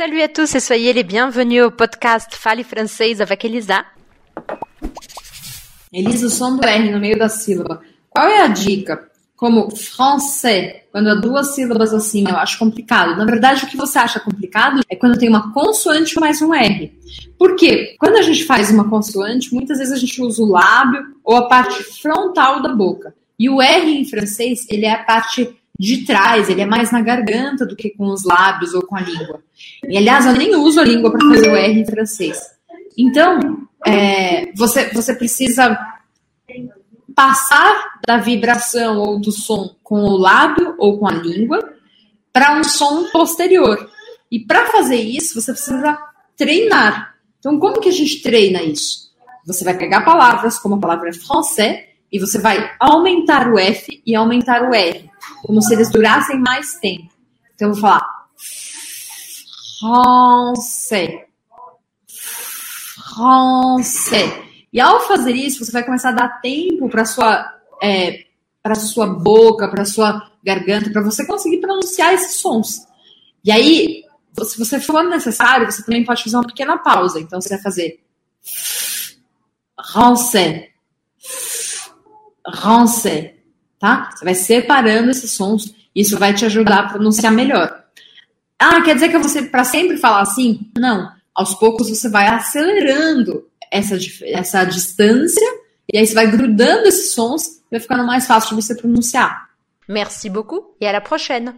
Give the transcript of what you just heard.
Salut à tous et soyez les bienvenus au podcast Fale Francês avec Elisa. Elisa, o som do R no meio da sílaba. Qual é a dica? Como français, quando há duas sílabas assim, eu acho complicado. Na verdade, o que você acha complicado é quando tem uma consoante mais um R. Por quê? Quando a gente faz uma consoante, muitas vezes a gente usa o lábio ou a parte frontal da boca. E o R em francês, ele é a parte de trás, ele é mais na garganta do que com os lábios ou com a língua. E aliás, eu nem uso a língua para fazer o R em francês. Então, é, você, você precisa passar da vibração ou do som com o lábio ou com a língua para um som posterior. E para fazer isso, você precisa treinar. Então, como que a gente treina isso? Você vai pegar palavras como a palavra français e você vai aumentar o F e aumentar o R, como se eles durassem mais tempo. Então, eu vou falar français, français. E ao fazer isso, você vai começar a dar tempo para sua é, para sua boca, para sua garganta, para você conseguir pronunciar esses sons. E aí, se você for necessário, você também pode fazer uma pequena pausa. Então, você vai fazer français, français, tá? Você vai separando esses sons. Isso vai te ajudar a pronunciar melhor. Ah, quer dizer que você para sempre falar assim? Não. Aos poucos você vai acelerando essa, essa distância e aí você vai grudando esses sons e vai ficando mais fácil de você pronunciar. Merci beaucoup et à la prochaine.